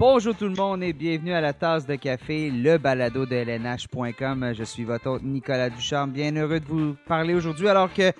Bonjour tout le monde et bienvenue à la tasse de café, le balado de LNH.com. Je suis votre hôte Nicolas Duchamp, bien heureux de vous parler aujourd'hui alors que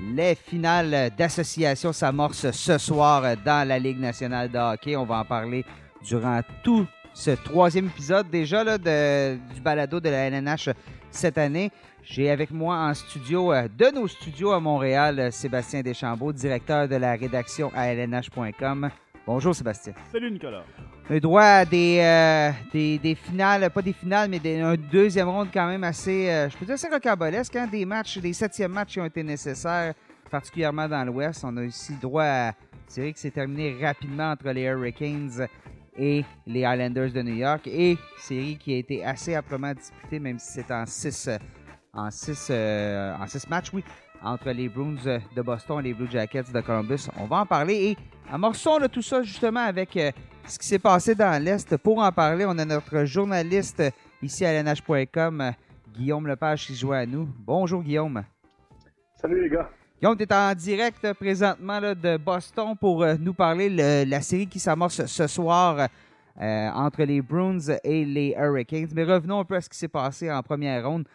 les finales d'association s'amorcent ce soir dans la Ligue nationale de hockey. On va en parler durant tout ce troisième épisode déjà là, du balado de la LNH cette année. J'ai avec moi en studio, euh, de nos studios à Montréal, Sébastien Deschambault, directeur de la rédaction à LNH.com. Bonjour Sébastien. Salut Nicolas. On a droit à des, euh, des, des, finales, pas des finales, mais des, un deuxième ronde quand même assez, euh, je peux dire assez rocambolesque. Hein? Des matchs, des septièmes matchs qui ont été nécessaires, particulièrement dans l'Ouest. On a aussi droit à c'est que c'est terminé rapidement entre les Hurricanes et les Islanders de New York. Et série qui a été assez amplement disputée, même si c'est en six, en, six, euh, en six matchs, oui, entre les Bruins de Boston et les Blue Jackets de Columbus. On va en parler et amorçons là, tout ça justement avec euh, ce qui s'est passé dans l'Est. Pour en parler, on a notre journaliste ici à lnh.com, Guillaume Lepage, qui se joint à nous. Bonjour Guillaume. Salut les gars. Guillaume, tu es en direct présentement là, de Boston pour euh, nous parler de la série qui s'amorce ce soir euh, entre les Bruins et les Hurricanes. Mais revenons un peu à ce qui s'est passé en première ronde.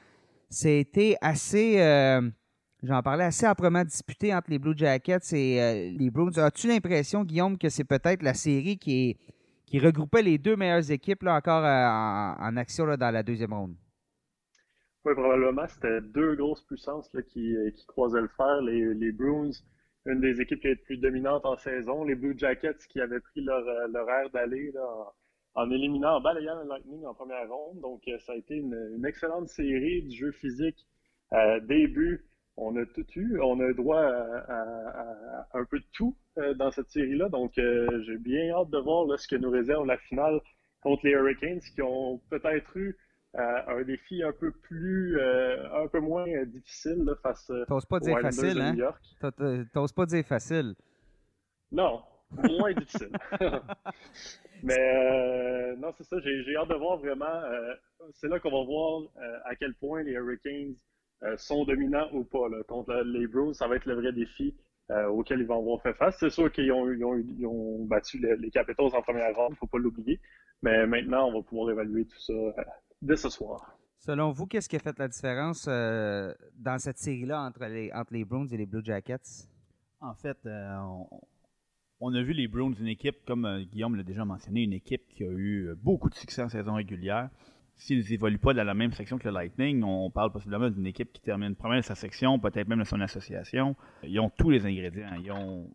C'était assez, euh, j'en parlais, assez âprement disputé entre les Blue Jackets et euh, les Bruins. As-tu l'impression, Guillaume, que c'est peut-être la série qui, est, qui regroupait les deux meilleures équipes là, encore euh, en, action là, dans la deuxième ronde? Oui, probablement. C'était deux grosses puissances là, qui, qui, croisaient le fer. Les, les, Bruins, une des équipes les plus dominantes en saison. Les Blue Jackets qui avaient pris leur, leur air d'aller en, en, éliminant, en balayant le Lightning en première ronde. Donc, ça a été une, excellente série du jeu physique. Euh, début, on a tout eu. On a droit à, à, à un peu de tout euh, dans cette série-là. Donc, euh, j'ai bien hâte de voir là, ce que nous réserve la finale contre les Hurricanes qui ont peut-être eu euh, un défi un peu plus, un peu moins difficile là, face T'oses pas dire facile, hein? T'oses pas dire facile. Non, moins difficile. Mais non, c'est ça, j'ai hâte de voir vraiment. c'est là qu'on va voir à quel point les Hurricanes sont dominants ou pas. Là. Contre les Bruins, ça va être le vrai défi euh, auquel ils vont avoir fait face. C'est sûr qu'ils ont, ils ont, ils ont, battu les, les Capitals en première ronde, il ne faut pas l'oublier. Mais maintenant, on va pouvoir évaluer tout ça euh, dès ce soir. Selon vous, qu'est-ce qui a fait la différence euh, dans cette série-là entre les, entre les Bruins et les Blue Jackets? En fait, on, on, a vu les Bruins, une équipe, comme Guillaume l'a déjà mentionné, une équipe qui a eu beaucoup de succès en saison régulière s'ils n'évoluent pas dans la même section que le Lightning, on parle possiblement d'une équipe qui termine première de sa section, peut-être même de son association. Ils ont tous les ingrédients. Ils ont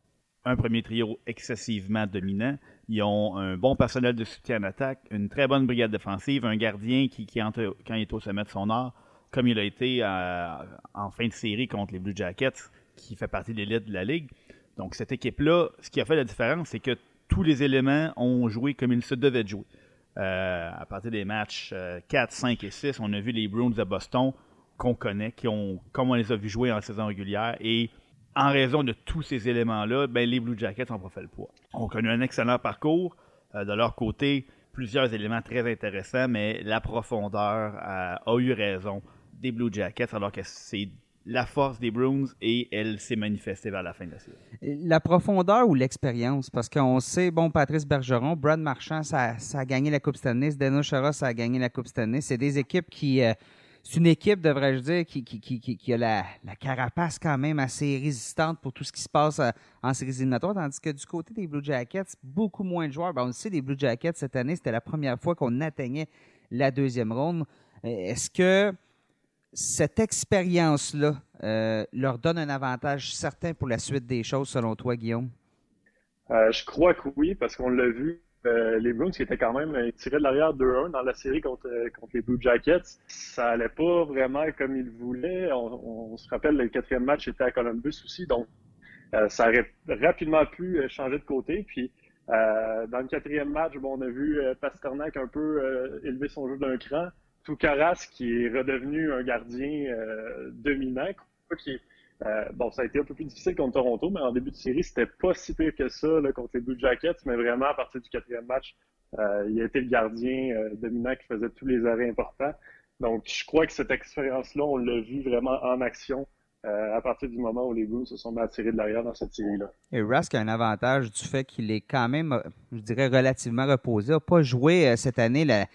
un premier trio excessivement dominant. Ils ont un bon personnel de soutien en attaque, une très bonne brigade défensive, un gardien qui, qui entre, quand il est au sommet de son art, comme il a été à, en fin de série contre les Blue Jackets, qui fait partie de l'élite de la Ligue. Donc cette équipe-là, ce qui a fait la différence, c'est que tous les éléments ont joué comme ils se devaient de jouer. Euh, à partir des matchs euh, 4, 5 et 6, on a vu les Bruins de Boston qu'on connaît, qui comme on les a vus jouer en saison régulière. Et en raison de tous ces éléments-là, ben, les Blue Jackets ont pas fait le poids. On connu un excellent parcours. Euh, de leur côté, plusieurs éléments très intéressants, mais la profondeur a eu raison des Blue Jackets, alors que c'est la force des Bruins et elle s'est manifestée vers la fin de la série. La profondeur ou l'expérience? Parce qu'on sait, bon, Patrice Bergeron, Brad Marchand, ça, a gagné la Coupe Stanley, Zdeno Chara, ça a gagné la Coupe Stanley. C'est des équipes qui... Euh, c'est une équipe, devrais-je dire, qui, qui, qui, qui a la, la, carapace quand même assez résistante pour tout ce qui se passe euh, en séries éliminatoires, tandis que du côté des Blue Jackets, beaucoup moins de joueurs. Ben, on le sait, les Blue Jackets, cette année, c'était la première fois qu'on atteignait la deuxième ronde. Est-ce que cette expérience-là euh, leur donne un avantage certain pour la suite des choses, selon toi, Guillaume? Euh, je crois que oui, parce qu'on l'a vu. Euh, les Bruins étaient quand même tirés de l'arrière 2-1 dans la série contre, les Blue Jackets. Ça allait pas vraiment comme ils voulaient. On, se rappelle, le quatrième match était à Columbus aussi, donc ça aurait rapidement pu changer de côté. Puis dans le quatrième match, bon, on a vu Pasternak un peu élever son jeu d'un cran. Toukaras qui est redevenu un gardien euh, dominant, qui euh, bon, ça a été un peu plus difficile contre Toronto, mais en début de série, c'était pas si pire que ça là, contre les Blue Jackets, mais vraiment à partir du quatrième match, euh, il a été le gardien euh, dominant qui faisait tous les arrêts importants. Donc, je crois que cette expérience-là, on l'a vu vraiment en action à partir du moment où les Bruins se sont tirer de l'arrière dans cette série-là. Et Rask a un avantage du fait qu'il est quand même, je dirais, relativement reposé. Il n'a pas joué cette année la,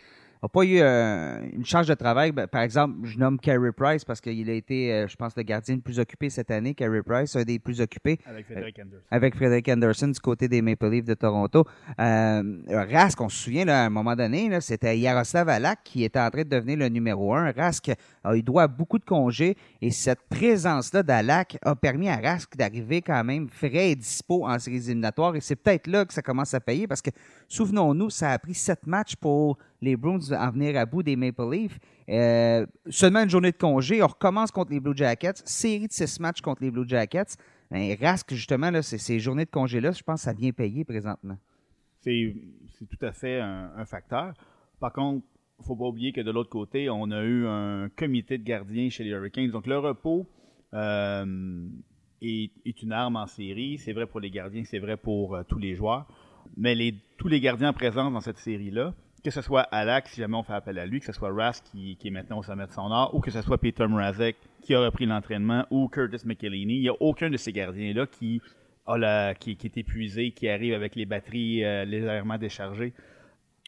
n'a pas eu euh, une charge de travail. Ben, par exemple, je nomme Carey Price parce qu'il a été, euh, je pense, le gardien le plus occupé cette année. Carey Price, un des plus occupés. Avec Frederick Anderson. Avec Frederick Anderson du côté des Maple Leafs de Toronto. Euh, Rask, on se souvient, là, à un moment donné, c'était Yaroslav Alak qui était en train de devenir le numéro un. Rask, il doit beaucoup de congés et cette présence-là d'Alak a permis à Rask d'arriver quand même frais et dispo en séries éliminatoires. Et c'est peut-être là que ça commence à payer parce que, souvenons-nous, ça a pris sept matchs pour les Bruins en venir à bout des Maple Leafs. Euh, seulement une journée de congé. On recommence contre les Blue Jackets. Série de six matchs contre les Blue Jackets. Ben, Rask, justement, là, ces journées de congé-là, je pense que ça vient payer présentement. C'est tout à fait un, facteur. Par contre, il ne faut pas oublier que de l'autre côté, on a eu un comité de gardiens chez les Hurricanes. Donc, le repos euh, est, une arme en série. C'est vrai pour les gardiens, c'est vrai pour euh, tous les joueurs. Mais tous les gardiens présents dans cette série-là que ce soit Alak, si jamais on fait appel à lui, que ce soit Rask qui, est maintenant au sommet de son art, ou que ce soit Peter Mrazek qui a repris l'entraînement, ou Curtis McElhaney, il n'y a aucun de ces gardiens-là qui, qui, est épuisé, qui arrive avec les batteries euh, légèrement déchargées.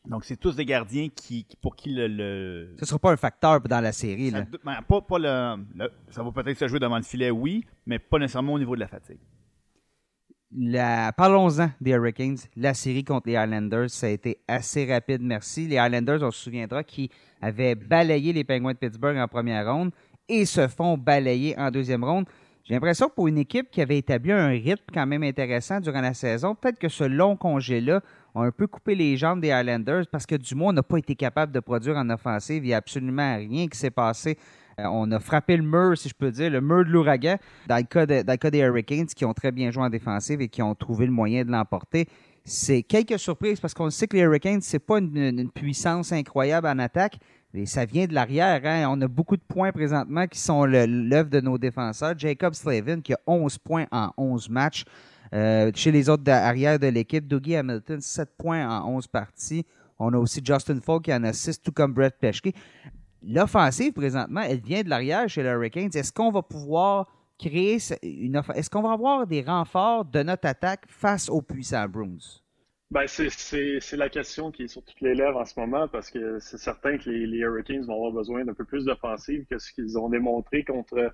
Donc, c'est tous des gardiens qui, pour qui le, Ce ne sera pas un facteur dans la série. Ça, ben, pas, ça va peut-être se jouer devant le filet, oui, mais pas nécessairement au niveau de la fatigue parlons-en des Hurricanes. La série contre les Islanders, ça a été assez rapide, merci. Les Islanders, on se souviendra, qui avaient balayé les Penguins de Pittsburgh en première ronde et se font balayer en deuxième ronde. J'ai l'impression que pour une équipe qui avait établi un rythme quand même intéressant durant la saison, peut-être que ce long congé-là a un peu coupé les jambes des Islanders parce que du moins, on n'a pas été capable de produire en offensive. Il n'y a absolument rien qui s'est passé on a frappé le mur, si je peux dire, le mur de l'ouragan, dans, le cas des Hurricanes qui ont très bien joué en défensive et qui ont trouvé le moyen de l'emporter. C'est quelques surprises parce qu'on sait que les Hurricanes, c'est pas une, puissance incroyable en attaque, mais ça vient de l'arrière. Hein. On a beaucoup de points présentement qui sont l'œuvre de nos défenseurs. Jacob Slavin qui a 11 points en 11 matchs. Euh, chez les autres arrière de l'équipe, Dougie Hamilton, 7 points en 11 parties. On a aussi Justin Falk qui en a 6, tout comme Brett Peshke l'offensive, présentement, elle vient de l'arrière chez les Hurricanes. Est-ce qu'on va pouvoir créer une Est-ce qu'on va avoir des renforts de notre attaque face aux puissants Bruins? Ben, c'est la question qui est sur toutes les lèvres en ce moment parce que c'est certain que les, Hurricanes vont avoir besoin d'un peu plus d'offensive que ce qu'ils ont démontré contre,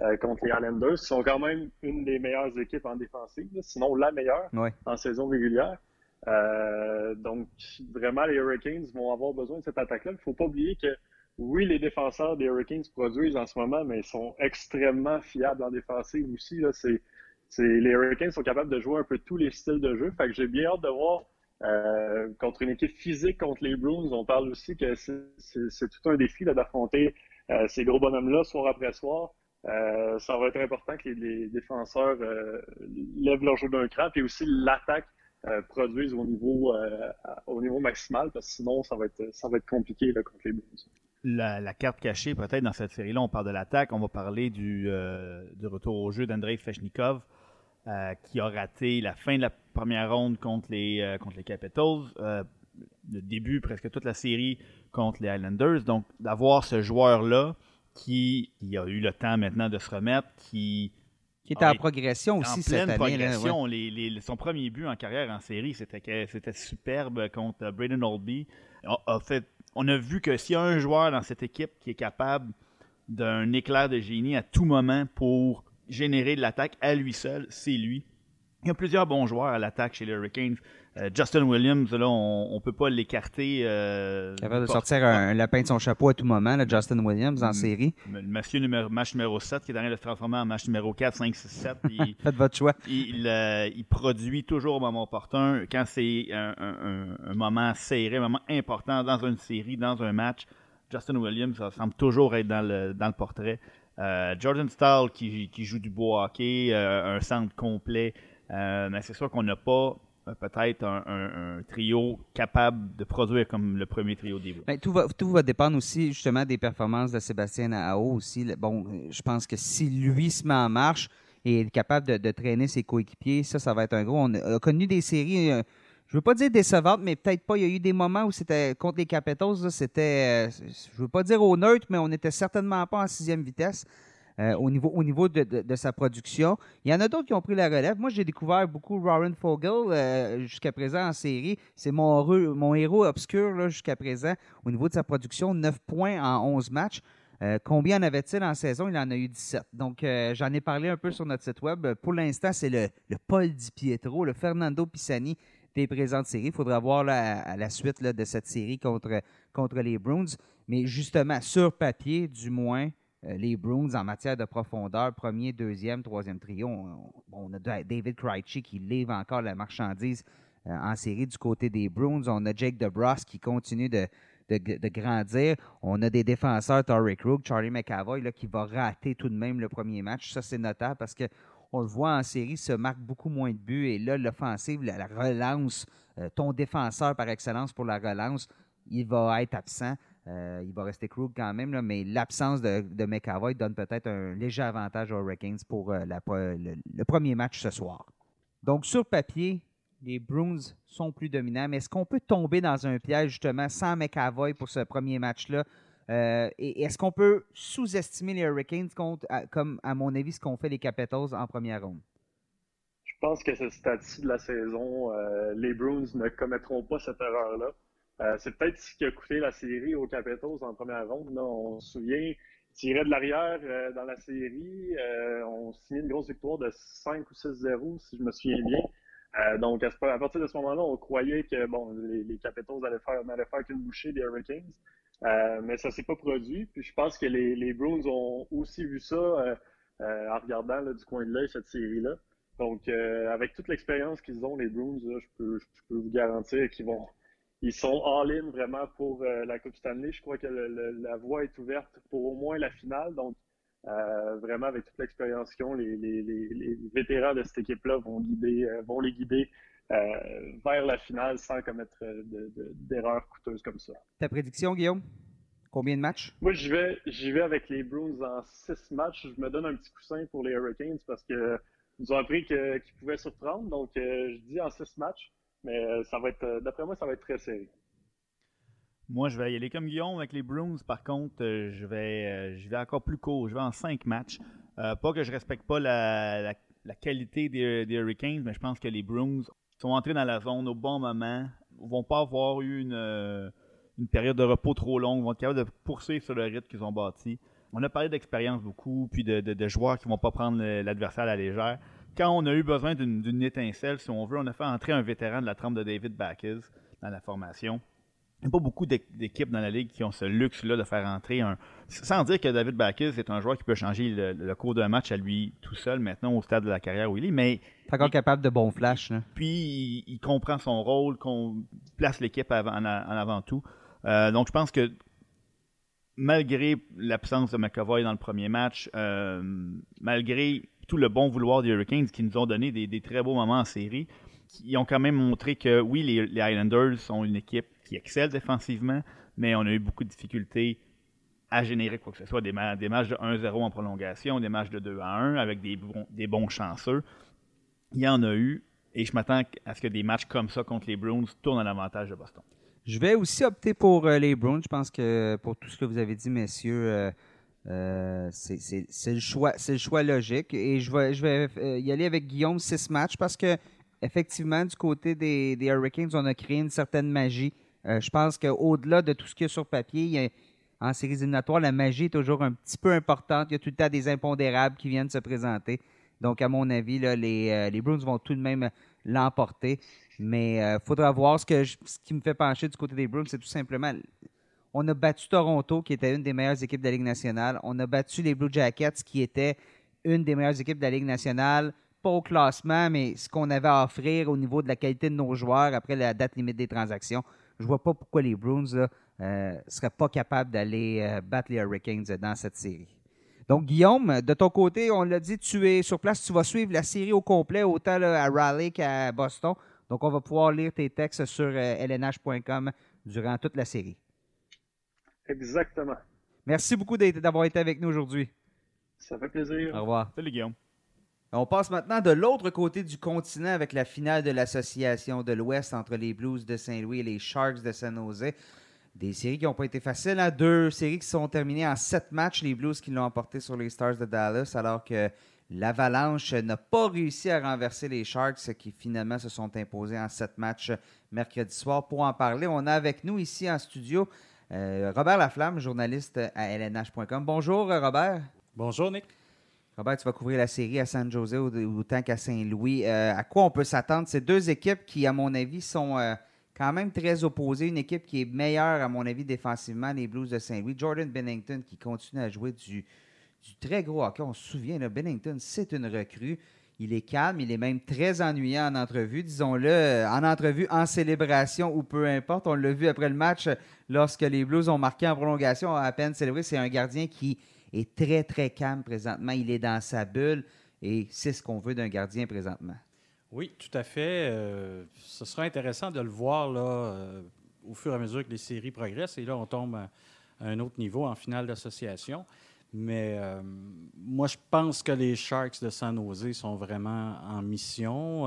euh, contre les Islanders. Ils sont quand même une des meilleures équipes en défensive, sinon la meilleure en saison régulière. Euh, donc, vraiment, les Hurricanes vont avoir besoin de cette attaque-là. Il ne faut pas oublier que oui, les défenseurs des Hurricanes produisent en ce moment, mais ils sont extrêmement fiables en défensive aussi. Là. Les Hurricanes sont capables de jouer un peu tous les styles de jeu. Fait que j'ai bien hâte de voir euh, contre une équipe physique contre les Bruins. On parle aussi que c'est, tout un défi d'affronter euh, ces gros bonhommes-là soir après soir. Euh, ça va être important que les, défenseurs lèvent leur jeu d'un cran, et aussi l'attaque produise au niveau, au niveau maximal, parce que sinon, ça va être, ça va être compliqué là, contre les Bruins la, carte cachée, peut-être dans cette série-là, on parle de l'attaque, on va parler du, euh, retour au jeu d'Andrei Feshnikov, euh, qui a raté la fin de la première ronde contre les, euh, contre les Capitals, le début, presque toute la série contre les Islanders. Donc, d'avoir ce joueur-là qui, a eu le temps maintenant de se remettre, qui. Qui était en progression aussi cette année. Progression. son premier but en carrière en série, c'était superbe contre Braden Oldby. a fait on a vu que s'il y a un joueur dans cette équipe qui est capable d'un éclair de génie à tout moment pour générer de l'attaque à lui seul, c'est lui. Il y a plusieurs bons joueurs à l'attaque chez les Hurricanes. Euh, Justin Williams, là, on ne peut pas l'écarter. Euh, capable de sortir un, lapin de son chapeau à tout moment, Justin Williams, en mm. série. Le monsieur numéro, match numéro 7, qui est en train de se transformer en match numéro 4, 5, 6, 7. Faites votre choix. Il, euh, il, produit toujours au moment opportun. Quand c'est un, un, moment serré, un moment important dans une série, dans un match, Justin Williams, ça semble toujours être dans le, dans le portrait. Euh, Jordan Stahl qui, qui, joue du beau hockey, un centre complet. mais c'est sûr qu'on n'a pas peut-être un, trio capable de produire comme le premier trio des ben, tout, va, tout va dépendre aussi justement des performances de Sébastien Ao aussi. Bon, je pense que si lui se met en marche et est capable de, traîner ses coéquipiers, ça, ça va être un gros. On a, connu des séries, euh, je veux pas dire décevantes, mais peut-être pas. Il y a eu des moments où c'était contre les Capitals, c'était, euh, je veux pas dire au neutre, mais on n'était certainement pas en sixième vitesse. Euh, au niveau, au niveau de, sa production. Il y en a d'autres qui ont pris la relève. Moi, j'ai découvert beaucoup Warren Fogel euh, jusqu'à présent en série. C'est mon, mon héros obscur jusqu'à présent au niveau de sa production. 9 points en 11 matchs. Euh, combien en avait-il en saison? Il en a eu 17. Donc, j'en ai parlé un peu sur notre site web. Pour l'instant, c'est le, Paul Di Pietro, le Fernando Pisani des présentes séries. Il faudra voir à la suite de cette série contre, contre les Bruins. Mais justement, sur papier, du moins, les Bruins en matière de profondeur, premier, deuxième, troisième trio. On, a David Krejci qui livre encore la marchandise euh, en série du côté des Bruins. On a Jake DeBrus qui continue de, grandir. On a des défenseurs, Torrey Krug, Charlie McAvoy, là, qui va rater tout de même le premier match. Ça, c'est notable parce que on le voit en série, se marque beaucoup moins de buts. Et là, l'offensive, la, relance, euh, ton défenseur par excellence pour la relance, il va être absent. Euh, il va rester Krug quand même, mais l'absence de, McAvoy donne peut-être un léger avantage aux Hurricanes pour euh, le, premier match ce soir. Donc, sur papier, les Bruins sont plus dominants, mais est-ce qu'on peut tomber dans un piège justement sans McAvoy pour ce premier match-là? Euh, et est-ce qu'on peut sous-estimer les Hurricanes contre, comme, à mon avis, ce qu'ont fait les Capitals en première ronde? Je pense que ce stade-ci de la saison, les Bruins ne commettront pas cette erreur-là. Euh, c'est peut-être ce qui a coûté la série aux Capitals en première ronde. On se souvient, tirait de l'arrière euh, dans la série. Euh, on signait une grosse victoire de 5 ou 6-0, si je me souviens bien. donc, à, partir de ce moment-là, on croyait que bon, les, Capitals allaient faire, n'allaient faire qu'une bouchée des Hurricanes. mais ça s'est pas produit. Puis je pense que les, les Bruins ont aussi vu ça en regardant du coin de l'œil cette série-là. Donc, avec toute l'expérience qu'ils ont, les Bruins, je, peux, je peux vous garantir qu'ils vont, ils sont all-in vraiment pour euh, la Coupe Stanley. Je crois que la voie est ouverte pour au moins la finale. Donc, euh, vraiment, avec toute l'expérience qu'ils ont, les, vétérans de cette équipe-là vont, guider, euh, vont les guider vers la finale sans commettre d'erreurs coûteuses comme ça. Ta prédiction, Guillaume? Combien de matchs? Moi, j'y vais, vais avec les Bruins en six matchs. Je me donne un petit coussin pour les Hurricanes parce que nous ont appris qu'ils pouvaient surprendre. Donc, je dis en six matchs. Mais euh, euh, d'après moi, ça va être très serré. Moi, je vais y aller comme Guillaume avec les Bruins. Par contre, euh, je vais, je vais encore plus court. Je vais en cinq matchs. pas que je respecte pas la, qualité des, Hurricanes, mais je pense que les Bruins sont entrés dans la zone au bon moment. Ils vont pas avoir eu une, période de repos trop longue. Ils vont être capables de poursuivre sur le rythme qu'ils ont bâti. On a parlé d'expérience beaucoup, puis de, de, joueurs qui vont pas prendre l'adversaire à la légère quand on a eu besoin d'une étincelle, si on veut, on a fait entrer un vétéran de la trempe de David Backes dans la formation. Il n'y a pas beaucoup d'équipes dans la ligue qui ont ce luxe-là de faire entrer un. Sans dire que David Backes est un joueur qui peut changer le, cours d'un match à lui tout seul maintenant au stade de la carrière où il est, mais. encore capable de bons flashs. Puis il, comprend son rôle, qu'on place l'équipe en, avant tout. Euh, donc je pense que malgré l'absence de McAvoy dans le premier match, euh, malgré tout le bon vouloir des Hurricanes qui nous ont donné des, très beaux moments en série. Ils ont quand même montré que oui, les, les, Islanders sont une équipe qui excelle défensivement, mais on a eu beaucoup de difficultés à générer quoi que ce soit, des, matchs de 1-0 en prolongation, des matchs de 2-1 avec des, des bons chanceux. Il y en a eu, et je m'attends à ce que des matchs comme ça contre les Bruins tournent à l'avantage de Boston. Je vais aussi opter pour euh, les Bruins. Je pense que pour tout ce que vous avez dit, messieurs, euh, euh, c'est le choix, le choix logique. Et je vais, je vais euh, y aller avec Guillaume six matchs parce que effectivement, du côté des, Hurricanes, on a créé une certaine magie. Euh, je pense qu'au-delà de tout ce qu'il y a sur papier, en séries éliminatoires, la magie est toujours un petit peu importante. Il y a tout le temps des impondérables qui viennent se présenter. Donc, à mon avis, les, les Bruins vont tout de même l'emporter. Mais il faudra voir ce, que ce qui me fait pencher du côté des Bruins, c'est tout simplement on a battu Toronto, qui était une des meilleures équipes de la Ligue nationale. On a battu les Blue Jackets, qui étaient une des meilleures équipes de la Ligue nationale. Pas au classement, mais ce qu'on avait à offrir au niveau de la qualité de nos joueurs après la date limite des transactions. Je vois pas pourquoi les Bruins ne euh, seraient pas capables d'aller euh, battre les Hurricanes dans cette série. Donc, Guillaume, de ton côté, on l'a dit, tu es sur place, tu vas suivre la série au complet, autant à Raleigh qu'à Boston. Donc, on va pouvoir lire tes textes sur lnh.com euh, durant toute la série. Exactement. Merci beaucoup d'avoir été avec nous aujourd'hui. Ça fait plaisir. Au revoir. Salut Guillaume. On passe maintenant de l'autre côté du continent avec la finale de l'association de l'Ouest entre les Blues de Saint-Louis et les Sharks de San Jose. Des séries qui n'ont pas été faciles. Hein? Deux séries qui sont terminées en sept matchs. Les Blues qui l'ont emporté sur les Stars de Dallas, alors que l'Avalanche n'a pas réussi à renverser les Sharks qui finalement se sont imposés en sept matchs mercredi soir. Pour en parler, on a avec nous ici en studio euh, Robert Laflamme, journaliste à lnh.com. Bonjour Robert. Bonjour Nick. Robert, tu vas couvrir la série à San Jose autant qu'à Saint-Louis. Euh, à quoi on peut s'attendre? Ces deux équipes qui, à mon avis, sont euh, quand même très opposées. Une équipe qui est meilleure, à mon avis, défensivement, les Blues de Saint-Louis. Jordan Bennington qui continue à jouer du, très gros hockey. On se souvient, là, Bennington, c'est une recrue. Il est calme, il est même très ennuyant en entrevue, disons-le, en entrevue, en célébration ou peu importe. On l'a vu après le match lorsque les Blues ont marqué en prolongation, à peine célébré. C'est un gardien qui est très, très calme présentement. Il est dans sa bulle et c'est ce qu'on veut d'un gardien présentement. Oui, tout à fait. Euh, ce sera intéressant de le voir là, euh, au fur et à mesure que les séries progressent. Et là, on tombe à, un autre niveau en finale d'association. Mais euh, moi, je pense que les Sharks de San Jose sont vraiment en mission.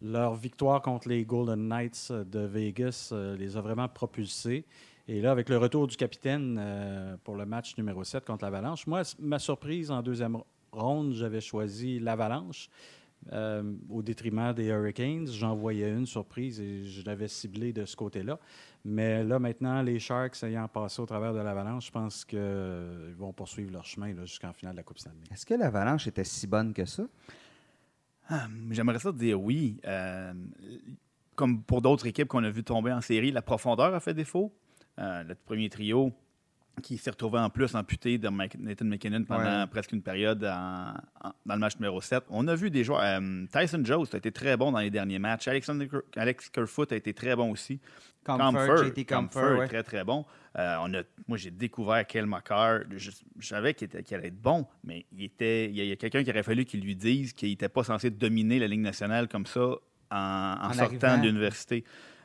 leur victoire contre les Golden Knights de Vegas les a vraiment propulsés. Et là, avec le retour du capitaine euh, pour le match numéro 7 contre l'Avalanche, moi, ma surprise en deuxième ronde, j'avais choisi l'Avalanche euh, au détriment des Hurricanes. J'en voyais une surprise et je l'avais ciblée de ce côté-là. Mais là, maintenant, les Sharks ayant passé au travers de l'Avalanche, je pense qu'ils vont poursuivre leur chemin jusqu'en finale de la Coupe Stanley. Est-ce que l'Avalanche était si bonne que ça? Ah, j'aimerais ça dire oui. Euh, comme pour d'autres équipes qu'on a vu tomber en série, la profondeur a fait défaut. Euh, le premier trio qui s'est retrouvé en plus amputé de Nathan McKinnon pendant presque une période dans le match numéro 7. On a vu des joueurs. Euh, Tyson Jones a été très bon dans les derniers matchs. Alexander, Alex Kerfoot a été très bon aussi. Comfort, JT Comfort, très très bon. Euh, on a, moi, j'ai découvert Kel McCarr. Je, savais qu'il, allait être bon, mais il, était, il y a, quelqu'un qui aurait fallu qu'il lui dise qu'il n'était pas censé dominer la Ligue nationale comme ça en, sortant de l'université.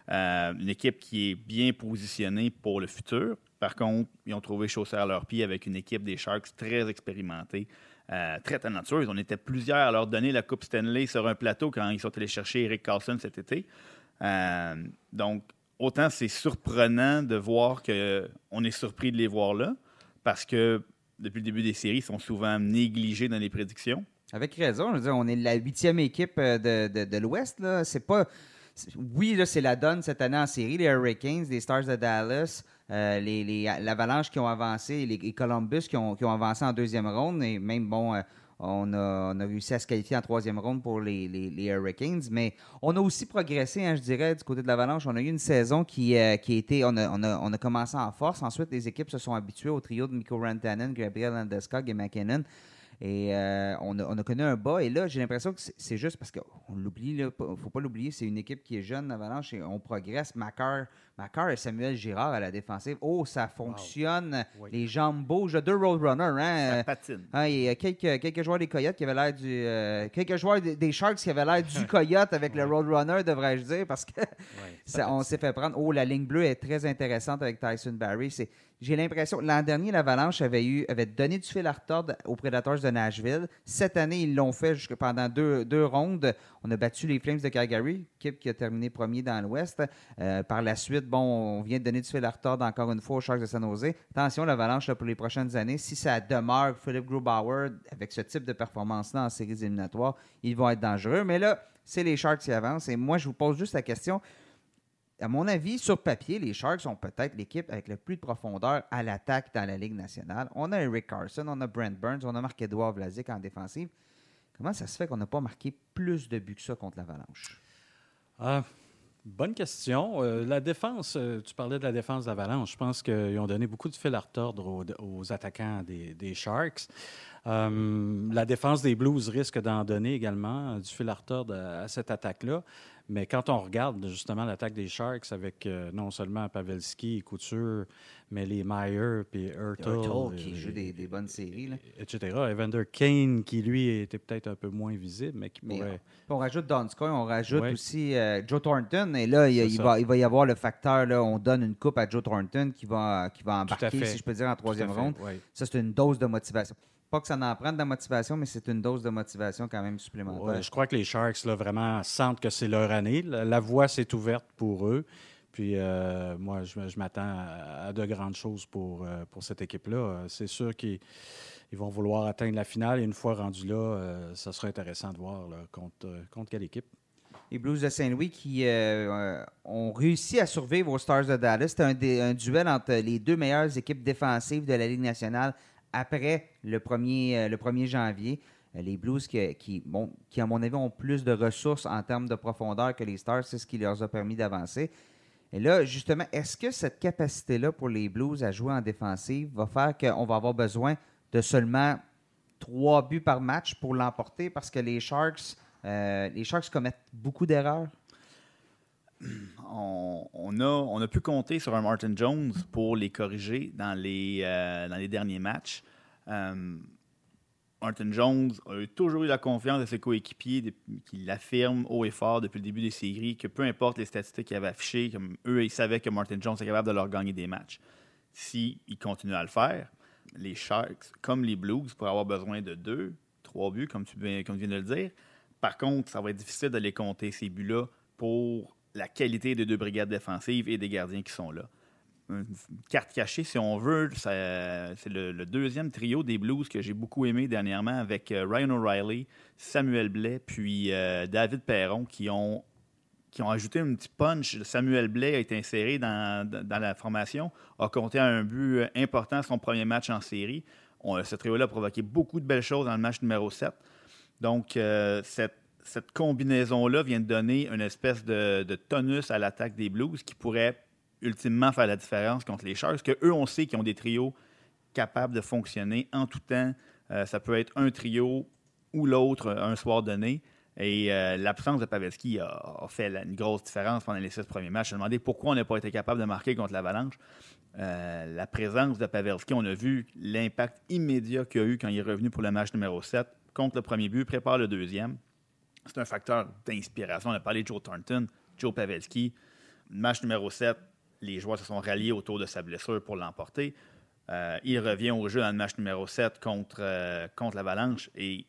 Euh, une équipe qui est bien positionnée pour le futur. Par contre, ils ont trouvé chaussée à leurs pieds avec une équipe des Sharks très expérimentée, euh, très talentueuse. On était plusieurs à leur donner la Coupe Stanley sur un plateau quand ils sont allés chercher Eric Carlson cet été. Euh, donc, autant c'est surprenant de voir qu'on est surpris de les voir là, parce que depuis le début des séries, ils sont souvent négligés dans les prédictions. Avec raison, je veux dire, on est la huitième équipe de, de, de l'Ouest. C'est pas oui, c'est la donne cette année en série. Les Hurricanes, les Stars de Dallas, euh, les, l'Avalanche qui ont avancé, les, Columbus qui ont, avancé en deuxième ronde. Et même, bon, euh, on, a, réussi à se qualifier en troisième ronde pour les, Hurricanes. Mais on a aussi progressé, hein, je dirais, du côté de l'Avalanche. On a eu une saison qui, euh, qui a été. On a, on, a, commencé en force. Ensuite, les équipes se sont habituées au trio de Mikko Rantanen, Gabriel Landeskog et McKinnon. Et euh, on, a, connu un bas. Et là, j'ai l'impression que c'est juste parce qu'on l'oublie, il ne faut pas l'oublier, c'est une équipe qui est jeune, Avalanche, et on progresse. Macar, Macar et Samuel Girard à la défensive. Oh, ça fonctionne. Les jambes bougent. Deux roadrunners. Hein? Ça patine. Hein, il y a quelques, quelques joueurs des Coyotes qui avaient l'air du. Euh, quelques joueurs des Sharks qui avaient l'air du Coyote avec le roadrunner, devrais-je dire, parce que on s'est fait prendre. Oh, la ligne bleue est très intéressante avec Tyson Barry. C'est j'ai l'impression, l'an dernier, l'Avalanche avait, eu, avait donné du fil à retordre aux Predators de Nashville. Cette année, ils l'ont fait pendant deux, deux, rondes. On a battu les Flames de Calgary, équipe qui a terminé premier dans l'Ouest. Euh, par la suite, bon, on vient de donner du fil à retordre encore une fois aux Sharks de San Jose. Attention, l'Avalanche pour les prochaines années, si ça demeure Philip Grubauer avec ce type de performance-là en séries éliminatoires, ils vont être dangereux. Mais là, c'est les Sharks qui avancent. Et moi, je vous pose juste la question à mon avis, sur papier, les Sharks sont peut-être l'équipe avec le plus de profondeur à l'attaque dans la Ligue nationale. On a Eric Carson, on a Brent Burns, on a Marc-Edouard Vlasic en défensive. Comment ça se fait qu'on n'a pas marqué plus de buts que ça contre l'Avalanche? Ah, bonne question. Euh, la défense, euh, tu parlais de la défense d'Avalanche. Je pense qu'ils ont donné beaucoup de fil à retordre aux, attaquants des, Sharks. Euh, la défense des Blues risque d'en donner également du fil à retordre à cette attaque-là. Mais quand on regarde justement l'attaque des Sharks avec euh, non seulement Pavelski et Couture, mais les Meyer puis Hurtle. qui joue des, bonnes séries. Là. Etc. Evander Kane qui, lui, était peut-être un peu moins visible, mais qui pourrait. On, rajoute Donskoy, on rajoute aussi euh, Joe Thornton. Et là, il, va, il, va, y avoir le facteur, là, on donne une coupe à Joe Thornton qui va, qui va embarquer, si je peux dire, en troisième ronde. Ça, c'est une dose de motivation. Pas que ça n'en prenne de la motivation, mais c'est une dose de motivation quand même supplémentaire. je crois que les Sharks, là, vraiment, sentent que c'est leur année. La, voie s'est ouverte pour eux. Puis moi, je, m'attends à, de grandes choses pour, pour cette équipe-là. C'est sûr qu'ils vont vouloir atteindre la finale et une fois rendu là, ça sera intéressant de voir contre, contre quelle équipe les Blues de Saint-Louis qui euh, euh, ont réussi à survivre aux Stars de Dallas. C'était un, duel entre les deux meilleures équipes défensives de la Ligue nationale après le 1er, euh, le 1er janvier. Les Blues qui, bon, qui, à mon avis, ont plus de ressources en termes de profondeur que les Stars, c'est ce qui leur a permis d'avancer. Et là, justement, est-ce que cette capacité-là pour les Blues à jouer en défensive va faire qu'on va avoir besoin de seulement trois buts par match pour l'emporter parce que les Sharks euh, les Sharks commettent beaucoup d'erreurs? On, a, on a pu compter sur un Martin Jones pour les corriger dans les, euh, dans les derniers matchs. Euh, Martin Jones a toujours eu la confiance de ses coéquipiers qui l'affirment haut et fort depuis le début des séries que peu importe les statistiques qu'ils avaient affichées, comme eux, ils savaient que Martin Jones est capable de leur gagner des matchs. S'ils continuent à le faire, les Sharks, comme les Blues, pourraient avoir besoin de deux, trois buts, comme tu, comme tu viens de le dire. Par contre, ça va être difficile de les compter, ces buts-là, pour la qualité des deux brigades défensives et des gardiens qui sont là. Une carte cachée, si on veut, c'est le, deuxième trio des Blues que j'ai beaucoup aimé dernièrement avec euh, Ryan O'Reilly, Samuel Blais, puis euh, David Perron qui ont, qui ont ajouté un petit punch. Samuel Blais a été inséré dans, la formation, a compté un but important son premier match en série. ce trio-là a provoqué beaucoup de belles choses dans le match numéro 7. Donc, euh, cette, combinaison-là vient de donner une espèce de, tonus à l'attaque des Blues qui pourrait ultimement faire la différence contre les Sharks, que eux, on sait qu'ils ont des trios capables de fonctionner en tout temps. Euh, ça peut être un trio ou l'autre un soir donné. Et euh, l'absence de Pavelski a, fait une grosse différence pendant les six premiers matchs. Je me demandais pourquoi on n'a pas été capable de marquer contre l'Avalanche. la présence de Pavelski, on a vu l'impact immédiat qu'il a eu quand il est revenu pour le match numéro 7 contre le premier but, prépare le deuxième. C'est un facteur d'inspiration. On a parlé de Joe Thornton, Joe Pavelski. Match numéro 7, les joueurs se sont ralliés autour de sa blessure pour l'emporter. Euh, il revient au jeu dans le match numéro 7 contre, euh, contre l'Avalanche et,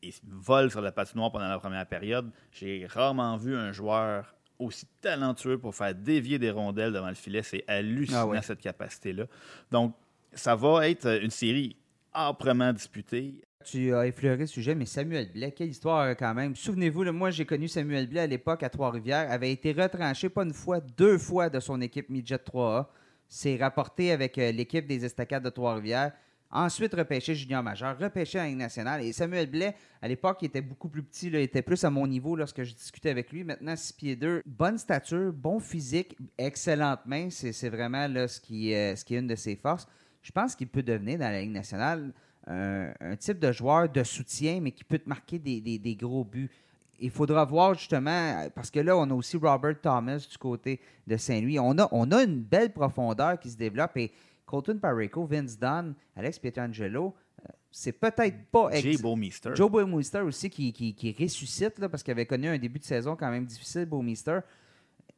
il vole sur la patinoire pendant la première période. J'ai rarement vu un joueur aussi talentueux pour faire dévier des rondelles devant le filet. C'est hallucinant ah cette capacité-là. Donc, ça va être une série âprement disputée. Tu as effleuré le sujet, mais Samuel Blais, quelle histoire euh, quand même. Souvenez-vous, moi j'ai connu Samuel Blais à l'époque à Trois-Rivières, avait été retranché pas une fois, deux fois de son équipe Midget 3A. S'est rapporté avec euh, l'équipe des Estacades de Trois-Rivières. Ensuite, repêché junior majeur, repêché en Ligue nationale. Et Samuel Blais, à l'époque, il était beaucoup plus petit, il était plus à mon niveau lorsque je discutais avec lui. Maintenant, 6 pieds 2, bonne stature, bon physique, excellente main. C'est vraiment là, ce, qui, euh, ce qui est une de ses forces. Je pense qu'il peut devenir dans la Ligue nationale un, type de joueur de soutien, mais qui peut te marquer des, gros buts. Il faudra voir justement, parce que là, on a aussi Robert Thomas du côté de Saint-Louis. On a, on a une belle profondeur qui se développe et Colton Parrico, Vince Dunn, Alex Pietrangelo, euh, c'est peut-être pas... Ex... Joe Bowmeister. Joe Bowmeister aussi qui, qui, ressuscite là, parce qu'il avait connu un début de saison quand même difficile, Bowmeister.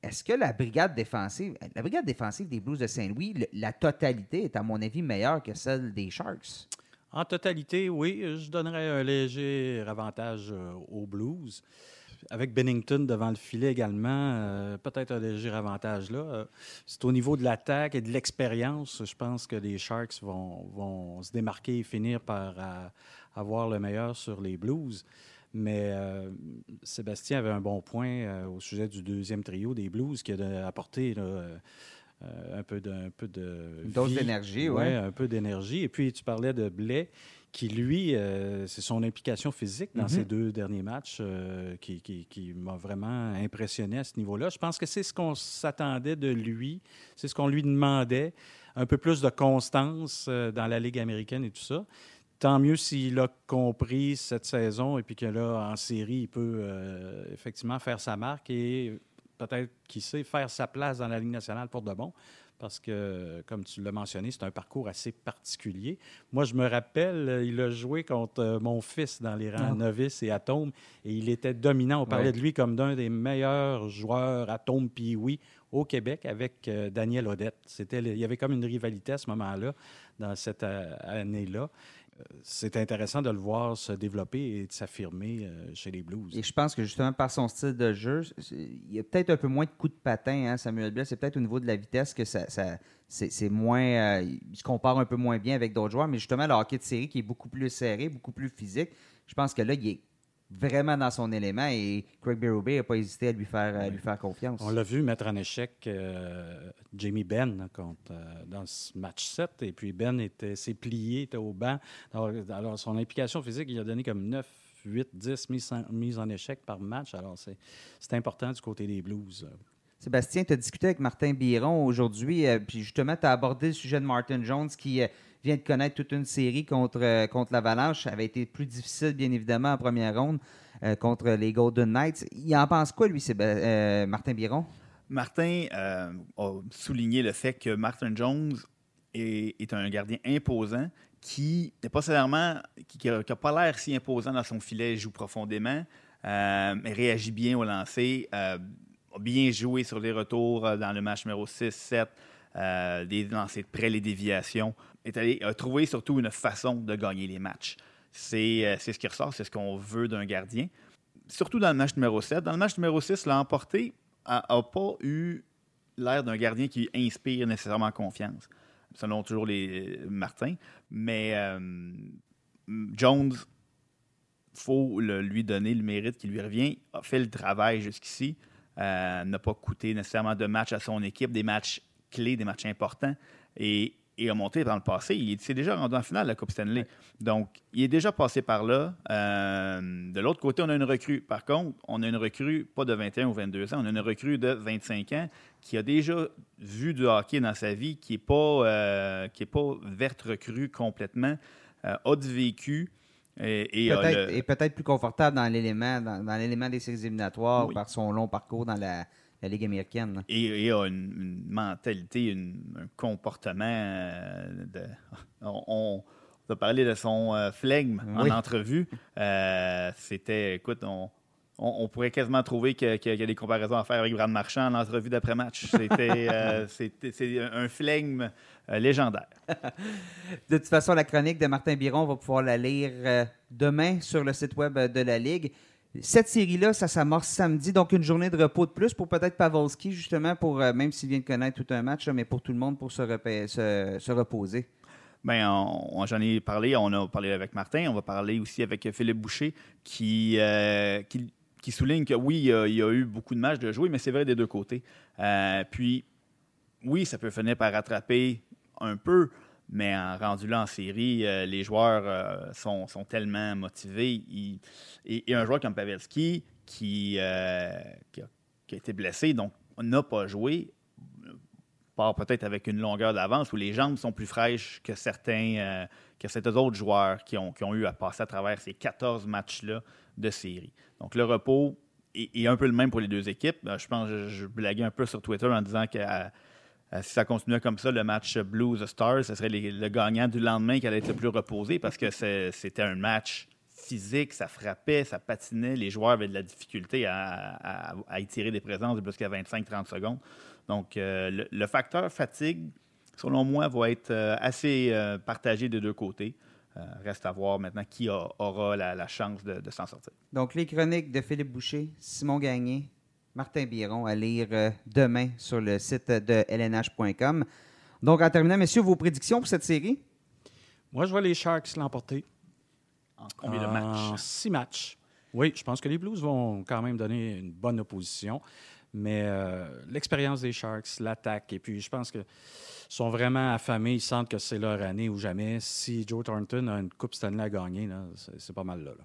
Est-ce que la brigade défensive, la brigade défensive des Blues de Saint-Louis, la totalité est à mon avis meilleure que celle des Sharks? En totalité, oui, je donnerais un léger avantage euh, aux Blues. Avec Bennington devant le filet également, euh, peut-être un léger avantage là. Euh, c'est au niveau de l'attaque et de l'expérience, je pense que les Sharks vont, se démarquer et finir par avoir le meilleur sur les Blues. Mais Sébastien avait un bon point au sujet du deuxième trio des Blues qui a apporté un peu de. Un peu de dose d'énergie, oui. Ouais, un peu d'énergie. Et puis, tu parlais de Blais, qui, lui, euh, c'est son implication physique dans ces mhm. deux derniers matchs euh, qui, qui, m'a vraiment impressionné à ce niveau-là. Je pense que c'est ce qu'on s'attendait de lui, c'est ce qu'on lui demandait, un peu plus de constance dans la Ligue américaine et tout ça. Tant mieux s'il a compris cette saison et puis que là, en série, il peut effectivement faire sa marque et peut-être, qui sait, faire sa place dans la Ligue nationale pour de bon. Parce que, comme tu l'as mentionné, c'est un parcours assez particulier. Moi, je me rappelle, euh, il a joué contre euh, mon fils dans les rangs ah. novices et atomes, et il était dominant. On parlait de lui comme d'un des meilleurs joueurs atomes puis oui au Québec avec euh, Daniel Odette. C'était, il y avait comme une rivalité à ce moment-là, dans cette année-là. C'est intéressant de le voir se développer et de s'affirmer chez les Blues. Et je pense que justement par son style de jeu, il y a peut-être un peu moins de coups de patin, hein, Samuel Blais. C'est peut-être au niveau de la vitesse que ça, c'est moins. il se compare un peu moins bien avec d'autres joueurs, mais justement, le hockey de série qui est beaucoup plus serré, beaucoup plus physique, je pense que là, il est vraiment dans son élément et Craig Berube n'a pas hésité à lui faire, lui faire confiance. On l'a vu mettre en échec euh, Jamie contre, euh, dans ce match 7 et puis Ben était, s'est plié, était au banc. Alors, son implication physique, il a donné comme 9, 8, 10 mises en, échec par match. Alors c'est, important du côté des Blues. Sébastien, tu as discuté avec Martin Biron aujourd'hui, euh, puis justement, tu as abordé le sujet de Martin Jones qui vient de connaître toute une série contre, euh, contre l'Avalanche. Ça avait été plus difficile, bien évidemment, en première ronde euh, contre les Golden Knights. Il en pense quoi, lui, euh, Martin Biron? Martin a souligné le fait que Martin Jones est, un gardien imposant qui n'est pas nécessairement, qui n'a pas l'air si imposant dans son filet, joue profondément, réagit bien au lancer, a bien joué sur les retours dans le match numéro 6-7. des lancers de près, les déviations est allé a trouvé surtout une façon de gagner les matchs. Euh, c'est ce qui ressort, c'est ce qu'on veut d'un gardien. Surtout dans le match numéro 7. Dans le match numéro 6, l'emporté n'a pas eu l'air d'un gardien qui inspire nécessairement confiance, selon toujours les euh, Martin. Mais euh, Jones, faut lui donner le mérite qui lui revient, a fait le travail jusqu'ici, n'a pas coûté nécessairement de matchs à son équipe, des matchs clés, des matchs importants. Et et a monté dans le passé. Il s'est déjà rendu en finale de la Coupe Stanley. Donc, il est déjà passé par là. Euh, de l'autre côté, on a une recrue. Par contre, on a une recrue, pas de 21 ou 22 ans, on a une recrue de 25 ans qui a déjà vu du hockey dans sa vie, qui n'est pas, euh, pas verte recrue complètement, euh, a du vécu. Et, peut-être plus confortable dans l'élément dans, l'élément des séries éliminatoires par son long parcours dans la, la Ligue américaine. Et, a une, mentalité, un comportement. Euh, de, on, a parlé de son euh, flegme en entrevue. Euh, c'était, écoute, on, on, pourrait quasiment trouver qu'il y a des comparaisons à faire avec Brad Marchand en entrevue d'après-match. C'était c'est un flegme légendaire. de toute façon, la chronique de Martin Biron, on va pouvoir la lire demain sur le site web de la Ligue. Cette série-là, ça s'amorce samedi, donc une journée de repos de plus pour peut-être Pavolski, justement, pour euh, même s'il vient de connaître tout un match, mais pour tout le monde pour se, se, reposer. Bien, j'en ai parlé, on a parlé avec Martin, on va parler aussi avec Philippe Boucher qui, euh, souligne que oui, il y, a, eu beaucoup de matchs de jouer, mais c'est vrai des deux côtés. Euh, puis, oui, ça peut finir par rattraper un peu, mais en rendu là en série, euh, les joueurs euh, sont, tellement motivés. et, un joueur comme Pavelski qui, euh, qui, a, été blessé, donc n'a pas joué, part peut-être avec une longueur d'avance où les jambes sont plus fraîches que certains, que certains autres joueurs qui ont, ont eu à passer à travers ces 14 matchs-là de série. Donc le repos est, un peu le même pour les deux équipes. Je pense que je, je blaguais un peu sur Twitter en disant que euh, si ça continuait comme ça, le match Blues Stars, ce serait le gagnant du lendemain qui allait être le plus reposé parce que c'était un match physique, ça frappait, ça patinait. Les joueurs avaient de la difficulté à, étirer des présences de plus qu'à 25-30 secondes. Donc, euh, le, facteur fatigue, selon moi, va être euh, assez partagé des deux côtés. reste à voir maintenant qui aura la, chance de, de s'en sortir. Donc, les chroniques de Philippe Boucher, Simon Gagné, Martin Biron à lire euh, demain sur le site de lnh.com. Donc, en terminant, messieurs, vos prédictions pour cette série? Moi, je vois les Sharks l'emporter. En combien de matchs? Six matchs. Oui, je pense que les Blues vont quand même donner une bonne opposition. Mais euh, l'expérience des Sharks, l'attaque, et puis je pense qu'ils sont vraiment affamés. Ils sentent que c'est leur année ou jamais. Si Joe Thornton a une Coupe Stanley à gagner, c'est pas mal là. là.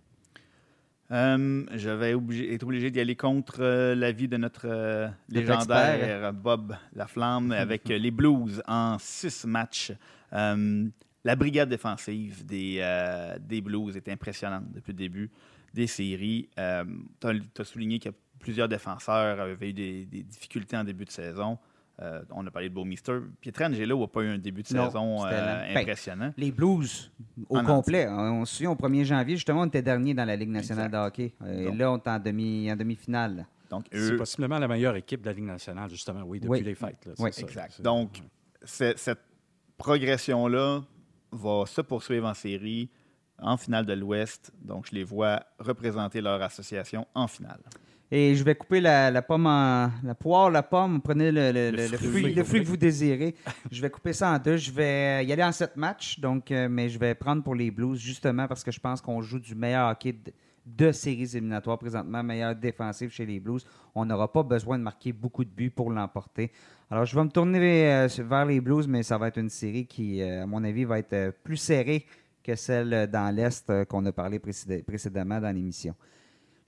Euh, je vais être obligé d'y aller contre euh, l'avis de notre euh, légendaire Bob Laflamme avec les Blues en six matchs. la brigade défensive des, des Blues est impressionnante depuis le début des séries. tu as, souligné que plusieurs défenseurs avaient eu des difficultés en début de saison. Euh, on a parlé de Beaumister. Pietrangelo n'a pas eu un début de saison euh, ben, impressionnant. les Blues au complet. On se souvient, au 1er janvier, justement, on était dernier dans la Ligue nationale de hockey. Et là, on est en, demi, en demi-finale. Donc, C'est possiblement la meilleure équipe de la Ligue nationale, justement, oui, depuis les fêtes. oui, exact. Donc, cette progression-là va se poursuivre en série. en finale de l'Ouest. Donc, je les vois représenter leur association en finale. Et je vais couper la, pomme en. La poire, la pomme. Prenez le, le, fruit, le fruit que vous désirez. je vais couper ça en deux. Je vais y aller en sept matchs, donc, euh, mais je vais prendre pour les Blues, justement parce que je pense qu'on joue du meilleur hockey de, séries éliminatoires présentement, meilleur défensif chez les Blues. On n'aura pas besoin de marquer beaucoup de buts pour l'emporter. Alors, je vais me tourner euh, vers les Blues, mais ça va être une série qui, euh, à mon avis, va être plus serrée que celle dans l'Est qu'on a parlé précédemment dans l'émission.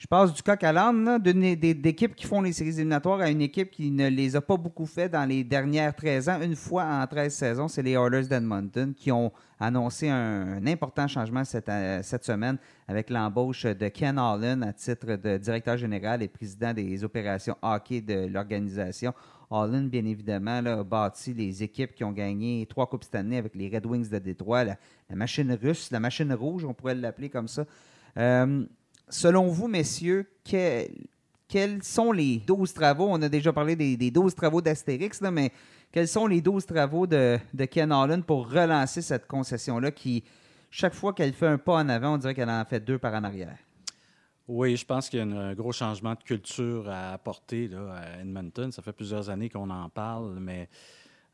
Je passe du coq à l'âne, d'équipes qui font les séries éliminatoires à une équipe qui ne les a pas beaucoup fait dans les dernières 13 ans. Une fois en 13 saisons, c'est les Oilers d'Edmonton qui ont annoncé un, important changement cette, euh, cette semaine avec l'embauche de Ken Allen à titre de directeur général et président des opérations hockey de l'organisation. Allen, bien évidemment, a bâti les équipes qui ont gagné trois Coupes cette année avec les Red Wings de Détroit, la, machine russe, la machine rouge, on pourrait l'appeler comme ça. Euh, selon vous, messieurs, quels sont les 12 travaux? On a déjà parlé des, 12 travaux d'Astérix, mais quels sont les 12 travaux de, Ken Holland pour relancer cette concession-là qui, chaque fois qu'elle fait un pas en avant, on dirait qu'elle en fait deux par en arrière? Oui, je pense qu'il y a un gros changement de culture à apporter à Edmonton. Ça fait plusieurs années qu'on en parle, mais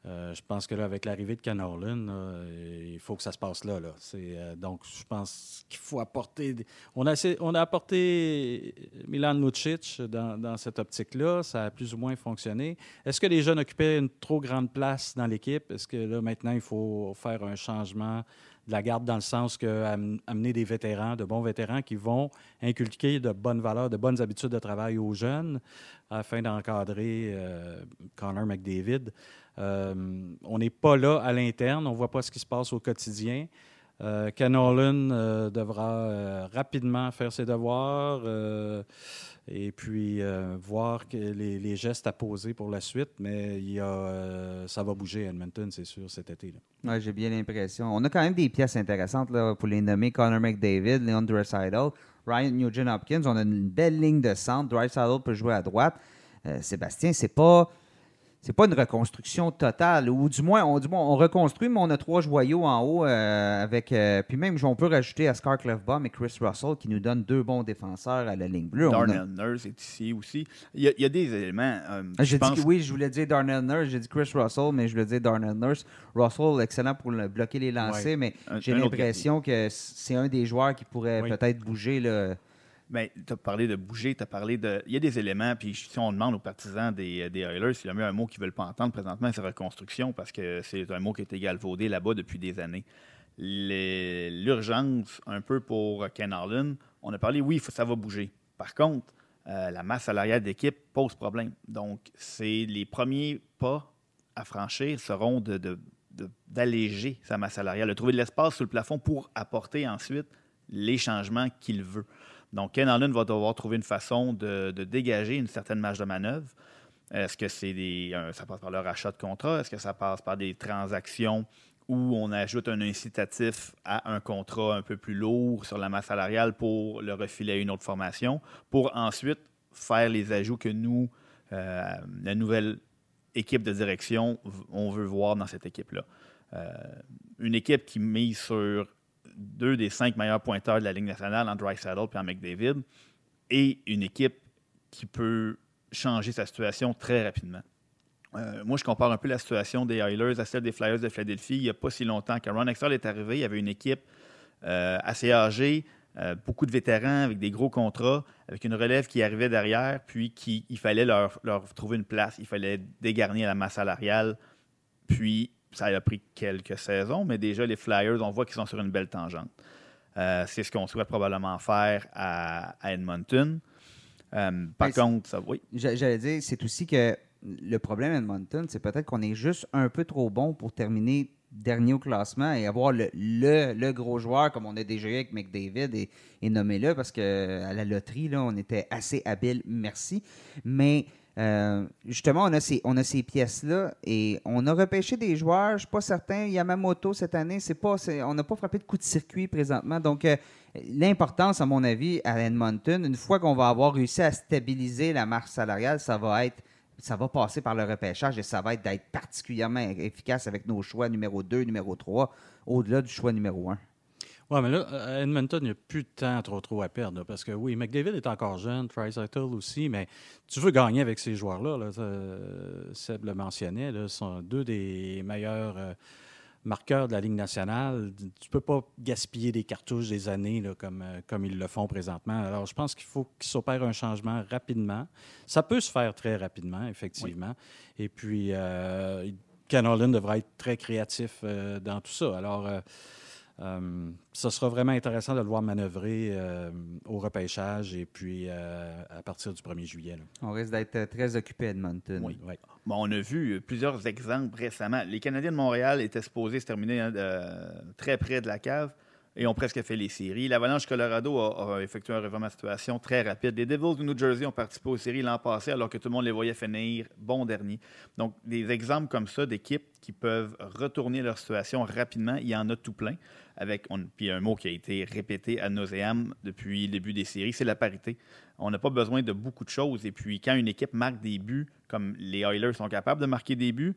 euh, je pense que là, avec l'arrivée de Ken il faut que ça se passe là. Euh, donc, je pense qu'il faut apporter. On, a apporté Milan Lucic dans, cette optique-là. Ça a plus ou moins fonctionné. Est-ce que les jeunes occupaient une trop grande place dans l'équipe? Est-ce que là, maintenant, il faut faire un changement de la garde dans le sens que amener des vétérans, de bons vétérans qui vont inculquer de bonnes valeurs, de bonnes habitudes de travail aux jeunes afin d'encadrer euh, Connor McDavid? Euh, on n'est pas là à l'interne, on ne voit pas ce qui se passe au quotidien. Euh, Ken euh, devra rapidement faire ses devoirs et puis voir les, gestes à poser pour la suite. Mais ça va bouger à Edmonton, c'est sûr, cet été. Ouais, J'ai bien l'impression. On a quand même des pièces intéressantes là, pour les nommer Connor McDavid, Leon Draisaitl, Ryan Nugent-Hopkins. On a une belle ligne de centre. Draisaitl peut jouer à droite. Sébastien, c'est pas c'est pas une reconstruction totale, ou du moins, on, du moins, on reconstruit, mais on a trois joyaux en haut euh, avec. Euh, puis même, on peut rajouter à Scar Clefbaum et Chris Russell qui nous donnent deux bons défenseurs à la ligne bleue. Darnell Nurse est ici aussi. Il y a, des éléments. Euh, je pense... oui, je voulais dire Darnell Nurse, j'ai dit Chris Russell, mais je voulais dire Darnell Nurse. Russell, excellent pour bloquer les lancers, mais j'ai l'impression que c'est un des joueurs qui pourrait peut-être bouger. Là, mais tu as parlé de bouger, tu as parlé de. Il y a des éléments, puis si on demande aux partisans des, des Oilers, s'il y a un mot qu'ils ne veulent pas entendre présentement, c'est reconstruction, parce que c'est un mot qui est égalvaudé là-bas depuis des années. L'urgence, un peu pour Ken Harlan, on a parlé, oui, ça va bouger. Par contre, euh, la masse salariale d'équipe pose problème. Donc, c'est les premiers pas à franchir seront d'alléger de, sa masse salariale, de trouver de l'espace sous le plafond pour apporter ensuite les changements qu'il veut. Donc, Ken Allen va devoir trouver une façon de, dégager une certaine marge de manœuvre. Est-ce que c'est ça passe par le rachat de contrat? Est-ce que ça passe par des transactions où on ajoute un incitatif à un contrat un peu plus lourd sur la masse salariale pour le refiler à une autre formation, pour ensuite faire les ajouts que nous, euh, la nouvelle équipe de direction, on veut voir dans cette équipe-là? Euh, une équipe qui mise sur deux des cinq meilleurs pointeurs de la Ligue nationale en Dry Saddle et en McDavid, et une équipe qui peut changer sa situation très rapidement. Euh, moi, je compare un peu la situation des Oilers à celle des Flyers de Philadelphie. Il n'y a pas si longtemps, quand Ron Extall est arrivé, il y avait une équipe euh, assez âgée, euh, beaucoup de vétérans avec des gros contrats, avec une relève qui arrivait derrière, puis qui, il fallait leur, leur trouver une place, il fallait dégarnir la masse salariale, puis ça a pris quelques saisons, mais déjà, les Flyers, on voit qu'ils sont sur une belle tangente. Euh, c'est ce qu'on souhaite probablement faire à, Edmonton. Euh, par contre, ça, oui. J'allais dire, c'est aussi que le problème à Edmonton, c'est peut-être qu'on est juste un peu trop bon pour terminer dernier au classement et avoir le, le, gros joueur comme on a déjà eu avec McDavid et, et nommé-le parce qu'à la loterie, là, on était assez habile, merci. Mais euh, justement, on a ces, on a ces pièces-là et on a repêché des joueurs, je ne suis pas certain. Yamamoto, cette année, c'est pas, on n'a pas frappé de coup de circuit présentement. Donc, euh, l'importance, à mon avis, à Edmonton, une fois qu'on va avoir réussi à stabiliser la marche salariale, ça va être ça va passer par le repêchage et ça va être d'être particulièrement efficace avec nos choix numéro 2, numéro 3, au-delà du choix numéro 1. Oui, mais là, à Edmonton, il n'y a plus de temps trop trop à perdre. là, parce que oui, McDavid est encore jeune, Tricycle aussi, mais tu veux gagner avec ces joueurs-là. Là, Seb le mentionnait, là, sont deux des meilleurs euh, marqueurs de la Ligue nationale. Tu peux pas gaspiller des cartouches des années là, comme, euh, comme ils le font présentement. Alors, je pense qu'il faut qu'il s'opère un changement rapidement. Ça peut se faire très rapidement, effectivement. Et puis, euh, Ken Holland devra être très créatif euh, dans tout ça. Alors, euh, euh, ce sera vraiment intéressant de le voir manœuvrer euh, au repêchage et puis euh, à partir du 1er juillet. là. On risque d'être très occupé à Edmonton. Oui. Ouais. Bon, on a vu plusieurs exemples récemment. Les Canadiens de Montréal étaient supposés se terminer hein, de- très près de la cave et ont presque fait les séries. L'Avalanche Colorado a, effectué un revirement de situation très rapide. Les Devils du New Jersey ont participé aux séries l'an passé alors que tout le monde les voyait finir bon dernier. Donc, des exemples comme ça d'équipes qui peuvent retourner leur situation rapidement, il y en a tout plein. Avec, puis un mot qui a été répété à nauséam depuis le début des séries, c'est la parité. On n'a pas besoin de beaucoup de choses. Et puis, quand une équipe marque des buts, comme les Oilers sont capables de marquer des buts,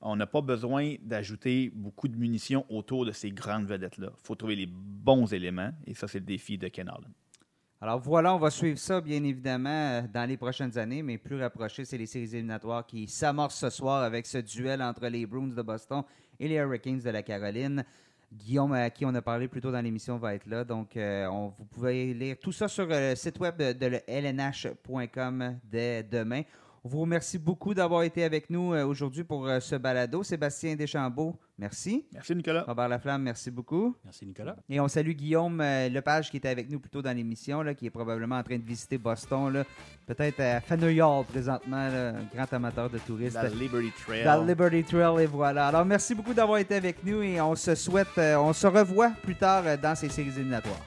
on n'a pas besoin d'ajouter beaucoup de munitions autour de ces grandes vedettes-là. Il faut trouver les bons éléments. Et ça, c'est le défi de Ken Holland. Alors voilà, on va suivre ça bien évidemment euh, dans les prochaines années, mais plus rapproché, c'est les séries éliminatoires qui s'amorcent ce soir avec ce duel entre les Bruins de Boston et les Hurricanes de la Caroline. Guillaume, à qui on a parlé plus tôt dans l'émission, va être là. Donc, euh, vous pouvez lire tout ça sur euh, le site web de, lnh.com dès demain. On vous remercie beaucoup d'avoir été avec nous euh, aujourd'hui pour euh, ce balado. Sébastien Deschambault, merci. Merci, Nicolas. Robert Laflamme, merci beaucoup. Merci, Nicolas. Et on salue Guillaume euh, Lepage qui était avec nous plus tôt dans l'émission, là, qui est probablement en train de visiter Boston. là. Peut-être à Faneuil Hall présentement, là, un grand amateur de touristes. La Liberty Trail. Le Liberty Trail, et voilà. Alors merci beaucoup d'avoir été avec nous et on se souhaite, on se revoit plus tard dans ces séries éliminatoires.